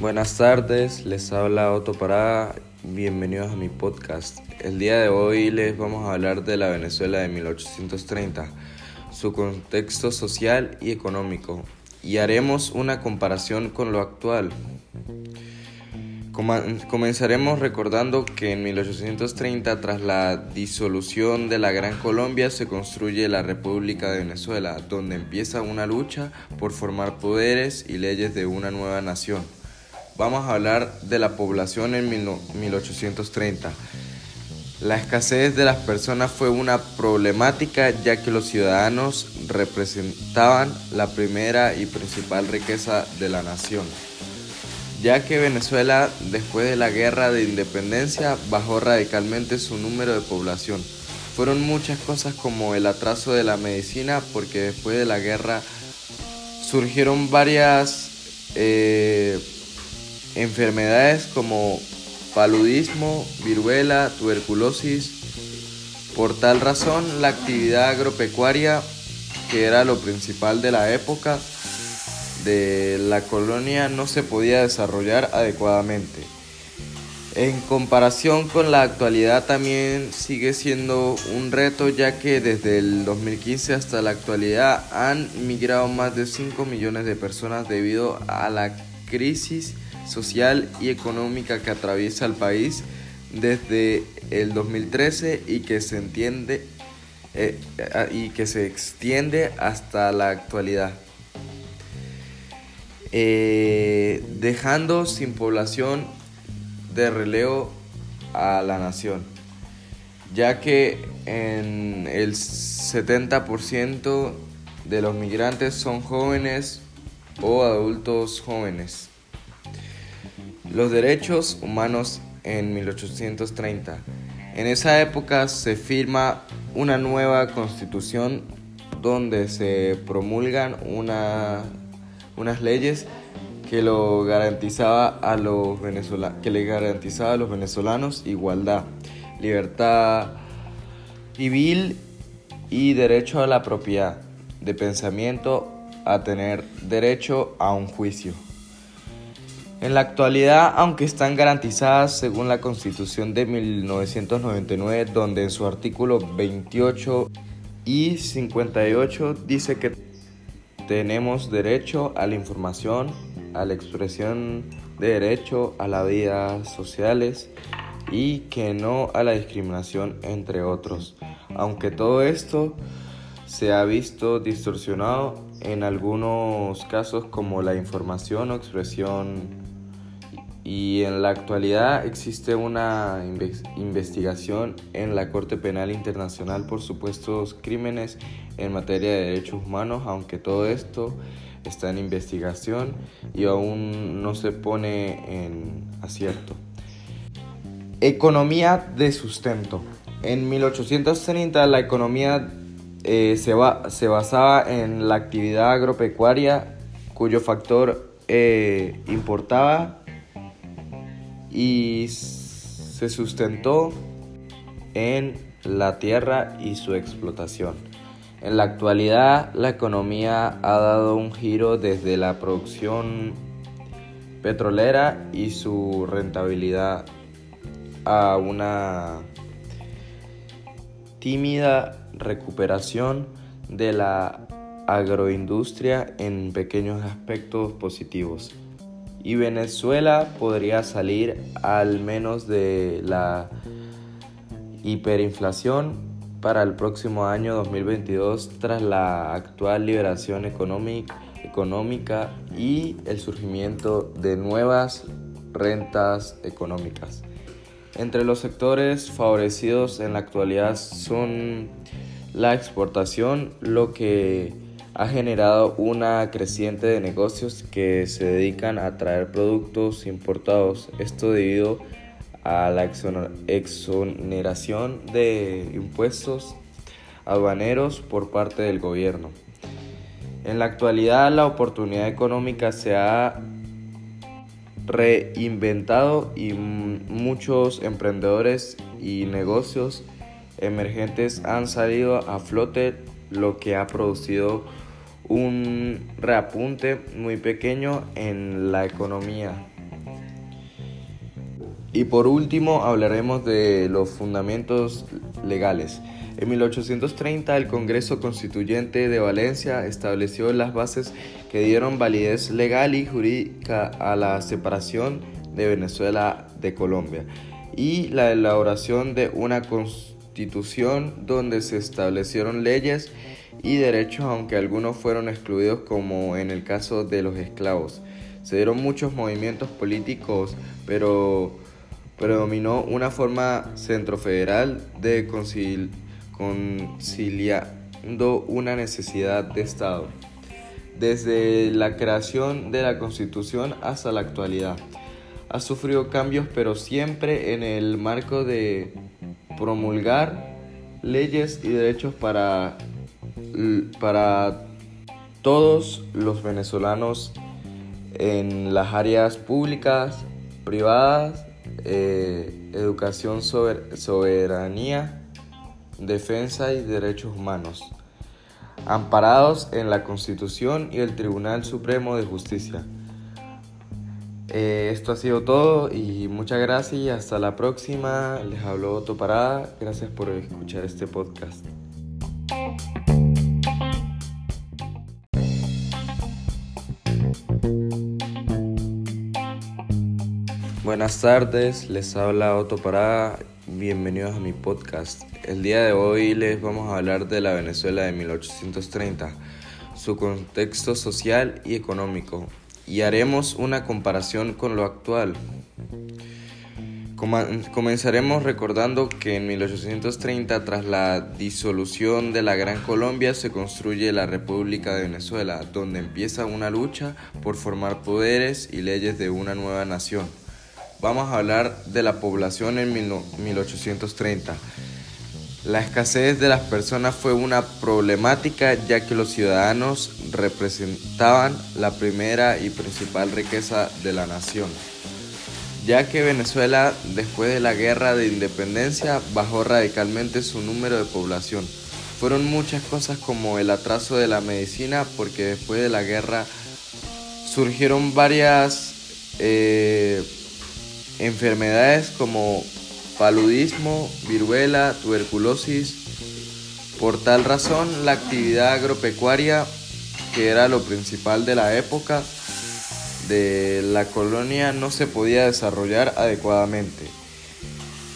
Buenas tardes, les habla Otto Parada, bienvenidos a mi podcast. El día de hoy les vamos a hablar de la Venezuela de 1830, su contexto social y económico, y haremos una comparación con lo actual. Comenzaremos recordando que en 1830, tras la disolución de la Gran Colombia, se construye la República de Venezuela, donde empieza una lucha por formar poderes y leyes de una nueva nación. Vamos a hablar de la población en 1830. La escasez de las personas fue una problemática ya que los ciudadanos representaban la primera y principal riqueza de la nación ya que Venezuela después de la guerra de independencia bajó radicalmente su número de población. Fueron muchas cosas como el atraso de la medicina, porque después de la guerra surgieron varias eh, enfermedades como paludismo, viruela, tuberculosis. Por tal razón, la actividad agropecuaria, que era lo principal de la época, de la colonia no se podía desarrollar adecuadamente. En comparación con la actualidad también sigue siendo un reto ya que desde el 2015 hasta la actualidad han migrado más de 5 millones de personas debido a la crisis social y económica que atraviesa el país desde el 2013 y que se entiende eh, y que se extiende hasta la actualidad. Eh, dejando sin población de relevo a la nación, ya que en el 70% de los migrantes son jóvenes o adultos jóvenes. Los derechos humanos en 1830. En esa época se firma una nueva constitución donde se promulgan una unas leyes que lo garantizaba a los venezolanos, que le garantizaba a los venezolanos igualdad, libertad civil y derecho a la propiedad de pensamiento, a tener derecho a un juicio. En la actualidad, aunque están garantizadas según la Constitución de 1999, donde en su artículo 28 y 58 dice que tenemos derecho a la información, a la expresión de derecho a las vidas sociales y que no a la discriminación entre otros. Aunque todo esto se ha visto distorsionado en algunos casos como la información o expresión y en la actualidad existe una investigación en la Corte Penal Internacional por supuestos crímenes en materia de derechos humanos, aunque todo esto está en investigación y aún no se pone en acierto. Economía de sustento. En 1830 la economía eh, se, se, basaba en la actividad agropecuaria cuyo factor eh, importaba y se sustentó en la tierra y su explotación. En la actualidad la economía ha dado un giro desde la producción petrolera y su rentabilidad a una tímida recuperación de la agroindustria en pequeños aspectos positivos y Venezuela podría salir al menos de la hiperinflación para el próximo año 2022 tras la actual liberación económica y el surgimiento de nuevas rentas económicas. Entre los sectores favorecidos en la actualidad son la exportación, lo que ha generado una creciente de negocios que se dedican a traer productos importados. Esto debido a la exoneración de impuestos aduaneros por parte del gobierno. En la actualidad la oportunidad económica se ha reinventado y muchos emprendedores y negocios emergentes han salido a flote, lo que ha producido un reapunte muy pequeño en la economía. Y por último hablaremos de los fundamentos legales. En 1830 el Congreso Constituyente de Valencia estableció las bases que dieron validez legal y jurídica a la separación de Venezuela de Colombia y la elaboración de una constitución donde se establecieron leyes y derechos aunque algunos fueron excluidos como en el caso de los esclavos. Se dieron muchos movimientos políticos, pero predominó una forma centrofederal de conciliando una necesidad de Estado, desde la creación de la Constitución hasta la actualidad. Ha sufrido cambios, pero siempre en el marco de promulgar leyes y derechos para, para todos los venezolanos en las áreas públicas, privadas eh, educación, soberanía, defensa y derechos humanos, amparados en la Constitución y el Tribunal Supremo de Justicia. Eh, esto ha sido todo y muchas gracias y hasta la próxima. Les habló Otto Parada. Gracias por escuchar este podcast. Buenas tardes, les habla Otto Parada, bienvenidos a mi podcast. El día de hoy les vamos a hablar de la Venezuela de 1830, su contexto social y económico, y haremos una comparación con lo actual. Comenzaremos recordando que en 1830, tras la disolución de la Gran Colombia, se construye la República de Venezuela, donde empieza una lucha por formar poderes y leyes de una nueva nación. Vamos a hablar de la población en 1830. La escasez de las personas fue una problemática ya que los ciudadanos representaban la primera y principal riqueza de la nación, ya que Venezuela después de la guerra de independencia bajó radicalmente su número de población. Fueron muchas cosas como el atraso de la medicina porque después de la guerra surgieron varias eh, enfermedades como paludismo, viruela, tuberculosis. Por tal razón, la actividad agropecuaria, que era lo principal de la época de la colonia, no se podía desarrollar adecuadamente.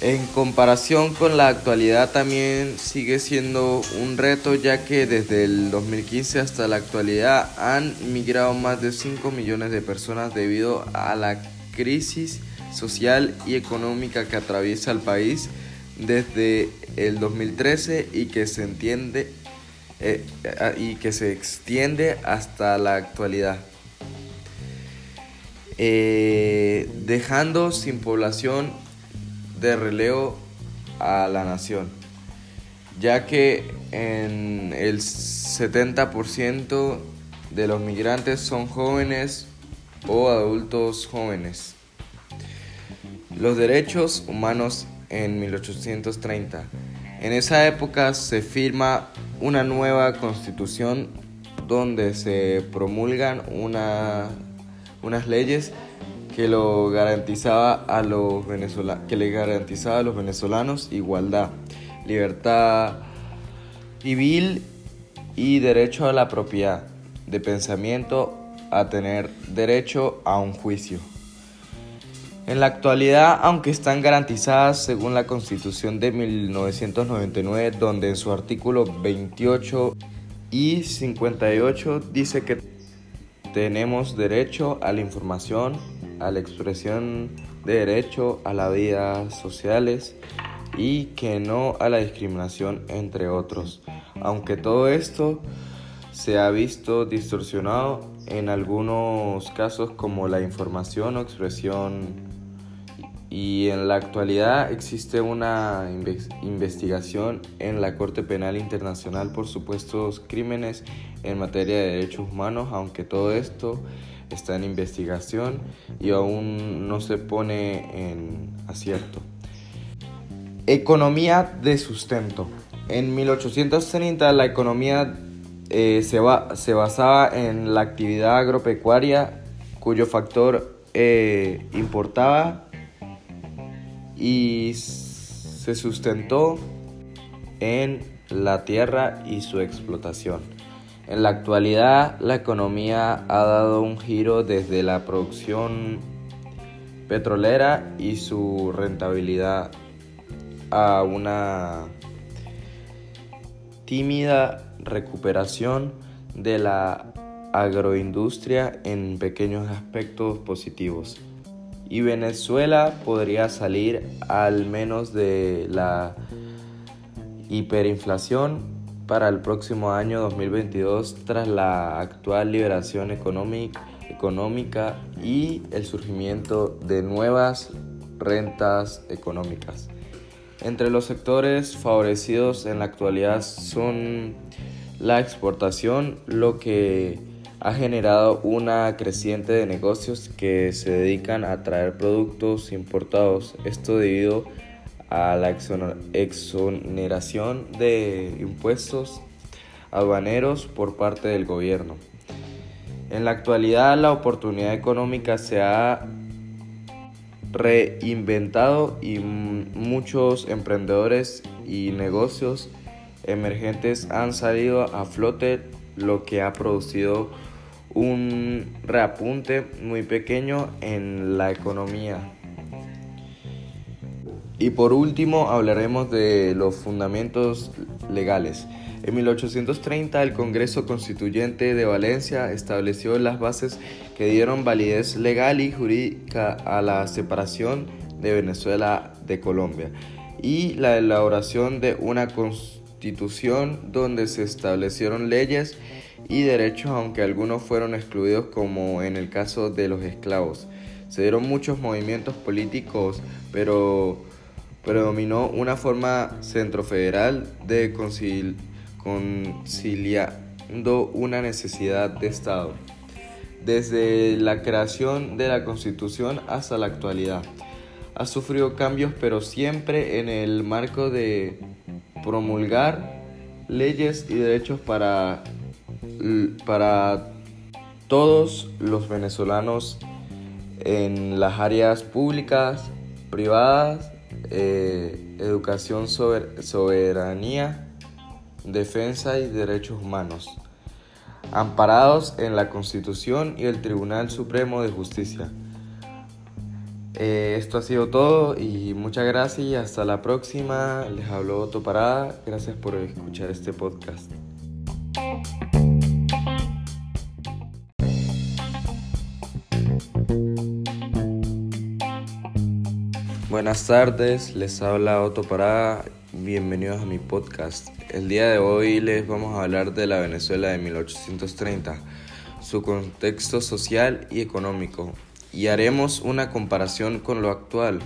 En comparación con la actualidad también sigue siendo un reto ya que desde el 2015 hasta la actualidad han migrado más de 5 millones de personas debido a la crisis social y económica que atraviesa el país desde el 2013 y que se entiende eh, y que se extiende hasta la actualidad, eh, dejando sin población de relevo a la nación, ya que en el 70% de los migrantes son jóvenes o adultos jóvenes. Los derechos humanos en 1830. En esa época se firma una nueva constitución donde se promulgan unas leyes que lo garantizaba a los que le garantizaba a los venezolanos igualdad, libertad civil y derecho a la propiedad de pensamiento, a tener derecho a un juicio. En la actualidad, aunque están garantizadas según la Constitución de 1999, donde en su artículo 28 y 58 dice que tenemos derecho a la información, a la expresión de derecho a la vida sociales y que no a la discriminación entre otros. Aunque todo esto se ha visto distorsionado en algunos casos como la información o expresión y en la actualidad existe una investigación en la Corte Penal Internacional por supuestos crímenes en materia de derechos humanos, aunque todo esto está en investigación y aún no se pone en acierto. Economía de sustento. En 1830 la economía eh, se, se, basaba en la actividad agropecuaria cuyo factor eh, importaba y se sustentó en la tierra y su explotación. En la actualidad, la economía ha dado un giro desde la producción petrolera y su rentabilidad a una tímida recuperación de la agroindustria en pequeños aspectos positivos. Y Venezuela podría salir al menos de la hiperinflación para el próximo año 2022 tras la actual liberación económica, y el surgimiento de nuevas rentas económicas. Entre los sectores favorecidos en la actualidad son la exportación, lo que ha generado una creciente de negocios que se dedican a traer productos importados. Esto debido a la exoneración de impuestos aduaneros por parte del gobierno. En la actualidad la oportunidad económica se ha reinventado y muchos emprendedores y negocios emergentes han salido a flote, lo que ha producido un reapunte muy pequeño en la economía. Y por último hablaremos de los fundamentos legales. En 1830 el Congreso Constituyente de Valencia estableció las bases que dieron validez legal y jurídica a la separación de Venezuela de Colombia y la elaboración de una constitución donde se establecieron leyes y derechos aunque algunos fueron excluidos como en el caso de los esclavos. Se dieron muchos movimientos políticos, pero predominó una forma centrofederal de conciliando una necesidad de Estado, desde la creación de la Constitución hasta la actualidad. Ha sufrido cambios, pero siempre en el marco de promulgar leyes y derechos para, para todos los venezolanos en las áreas públicas, privadas, eh, educación, soberanía, defensa y derechos humanos, amparados en la Constitución y el Tribunal Supremo de Justicia. Eh, esto ha sido todo y muchas gracias y hasta la próxima. Les habló Otto Parada. Gracias por escuchar este podcast. Buenas tardes, les habla Otto Parada, bienvenidos a mi podcast. El día de hoy les vamos a hablar de la Venezuela de 1830, su contexto social y económico, y haremos una comparación con lo actual.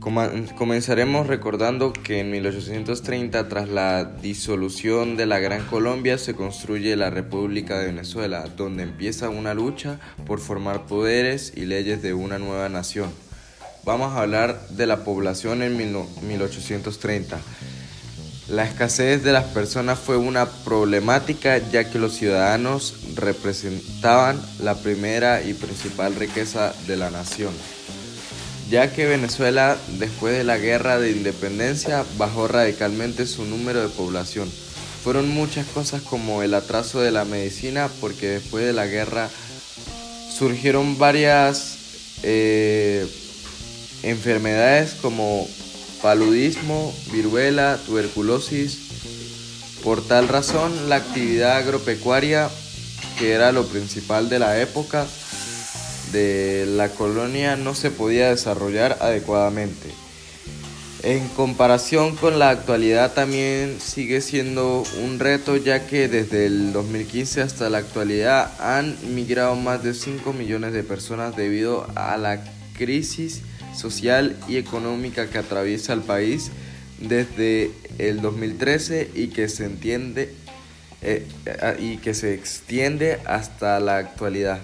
Comenzaremos recordando que en 1830, tras la disolución de la Gran Colombia, se construye la República de Venezuela, donde empieza una lucha por formar poderes y leyes de una nueva nación. Vamos a hablar de la población en 1830. La escasez de las personas fue una problemática ya que los ciudadanos representaban la primera y principal riqueza de la nación, ya que Venezuela después de la guerra de independencia bajó radicalmente su número de población. Fueron muchas cosas como el atraso de la medicina porque después de la guerra surgieron varias... Eh, enfermedades como paludismo, viruela, tuberculosis. Por tal razón, la actividad agropecuaria, que era lo principal de la época de la colonia, no se podía desarrollar adecuadamente. En comparación con la actualidad también sigue siendo un reto ya que desde el 2015 hasta la actualidad han migrado más de 5 millones de personas debido a la crisis social y económica que atraviesa el país desde el 2013 y que se entiende eh, y que se extiende hasta la actualidad.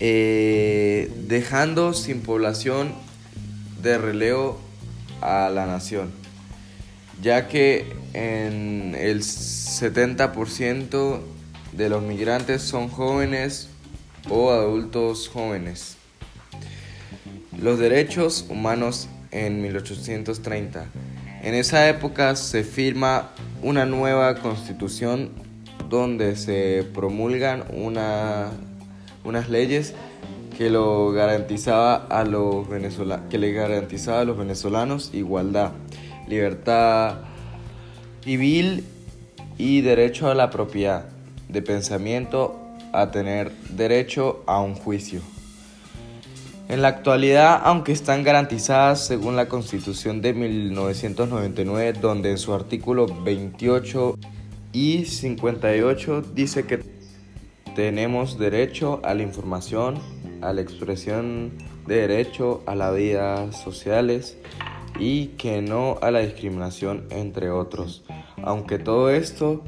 Eh, dejando sin población de relevo a la nación, ya que en el 70% de los migrantes son jóvenes o adultos jóvenes. Los derechos humanos en 1830. En esa época se firma una nueva constitución donde se promulgan una, unas leyes que, lo garantizaba a los que le garantizaba a los venezolanos igualdad, libertad civil y derecho a la propiedad de pensamiento, a tener derecho a un juicio. En la actualidad, aunque están garantizadas según la Constitución de 1999, donde en su artículo 28 y 58 dice que tenemos derecho a la información, a la expresión de derecho a las vidas sociales y que no a la discriminación entre otros. Aunque todo esto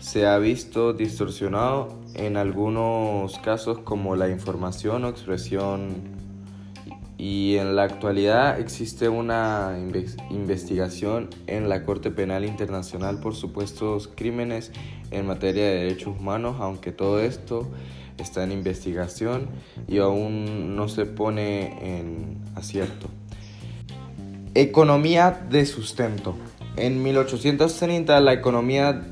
se ha visto distorsionado en algunos casos como la información o expresión y en la actualidad existe una investigación en la Corte Penal Internacional por supuestos crímenes en materia de derechos humanos, aunque todo esto está en investigación y aún no se pone en acierto. Economía de sustento. En 1830 la economía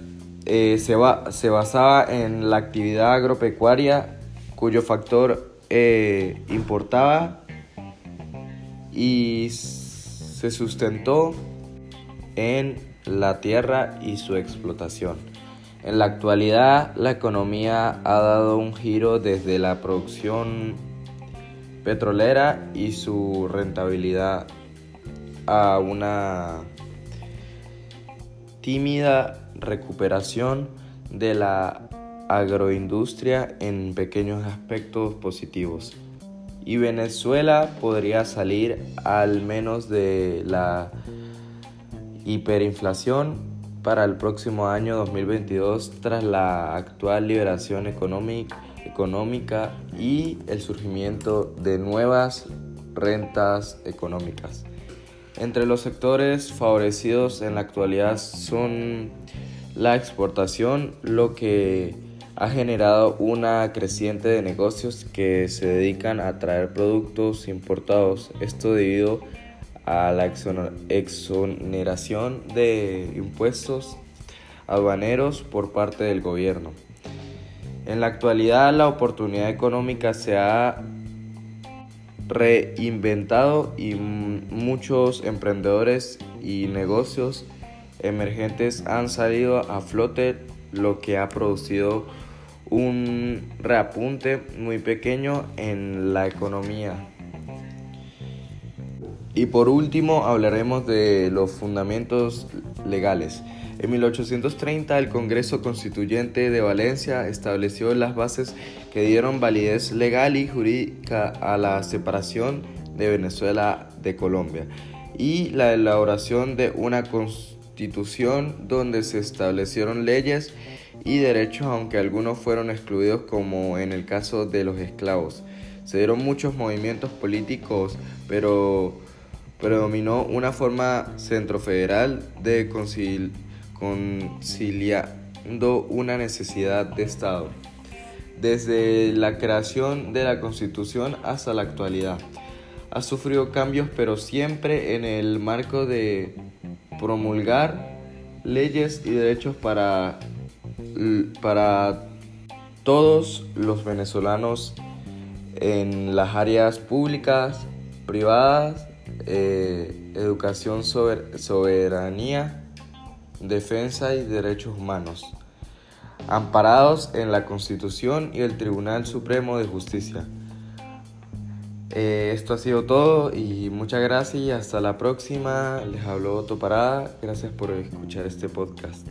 eh, se, se, basaba en la actividad agropecuaria cuyo factor eh, importaba y se sustentó en la tierra y su explotación. En la actualidad la economía ha dado un giro desde la producción petrolera y su rentabilidad a una tímida recuperación de la agroindustria en pequeños aspectos positivos y Venezuela podría salir al menos de la hiperinflación para el próximo año 2022 tras la actual liberación económica, y el surgimiento de nuevas rentas económicas. Entre los sectores favorecidos en la actualidad son la exportación, lo que ha generado una creciente de negocios que se dedican a traer productos importados. Esto debido a la exoneración de impuestos aduaneros por parte del gobierno. En la actualidad la oportunidad económica se ha reinventado y muchos emprendedores y negocios emergentes han salido a flote lo que ha producido un reapunte muy pequeño en la economía. Y por último hablaremos de los fundamentos legales. En 1830 el Congreso Constituyente de Valencia estableció las bases que dieron validez legal y jurídica a la separación de Venezuela de Colombia y la elaboración de una constitución donde se establecieron leyes y derechos, aunque algunos fueron excluidos como en el caso de los esclavos. Se dieron muchos movimientos políticos, pero predominó una forma centrofederal de conciliando una necesidad de Estado, desde la creación de la Constitución hasta la actualidad. Ha sufrido cambios, pero siempre en el marco de promulgar leyes y derechos para para todos los venezolanos en las áreas públicas, privadas, eh, educación, soberanía, defensa y derechos humanos, amparados en la Constitución y el Tribunal Supremo de Justicia. Eh, esto ha sido todo y muchas gracias y hasta la próxima. Les habló Otto Parada. Gracias por escuchar este podcast.